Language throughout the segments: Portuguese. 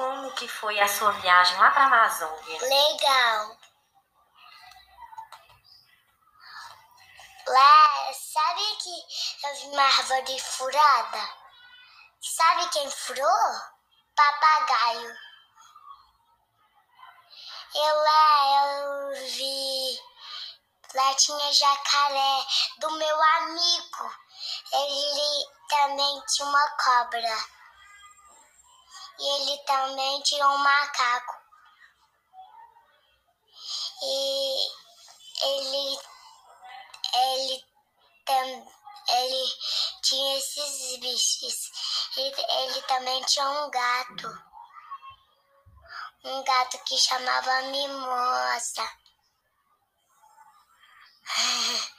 como que foi a sua viagem lá para a Amazônia? Legal. Lá, sabe que eu vi uma árvore furada? Sabe quem furou? Papagaio. Eu lá eu vi. Lá tinha jacaré do meu amigo. Ele também tinha uma cobra. E ele também tinha um macaco. E ele ele tam, ele tinha esses bichos. Ele, ele também tinha um gato. Um gato que chamava Mimosa.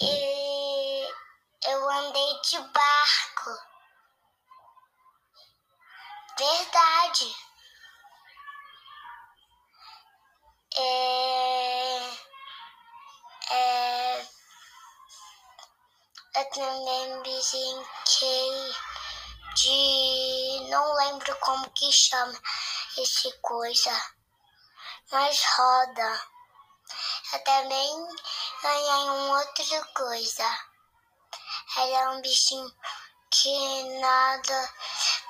e eu andei de barco. Verdade. É, é, eu também brinquei de. Não lembro como que chama esse coisa. Mas roda. Eu também ganhei uma outra coisa. Era um bichinho que nada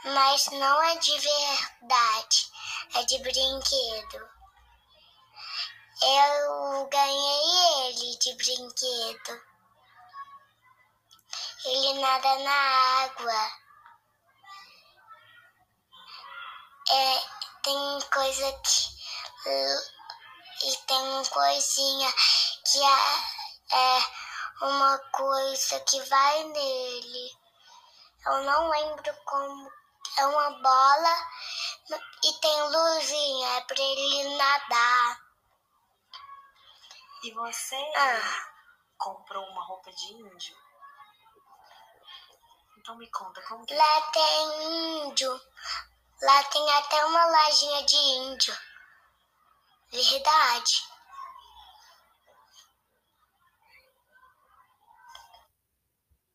mas não é de verdade, é de brinquedo. Eu ganhei ele de brinquedo. Ele nada na água. É, tem coisa que. E tem coisinha que é, é uma coisa que vai nele. Eu não lembro como é uma bola e tem luzinha, é para ele nadar. E você ah. comprou uma roupa de índio? Então me conta como que Lá tem índio. Lá tem até uma lojinha de índio. Verdade.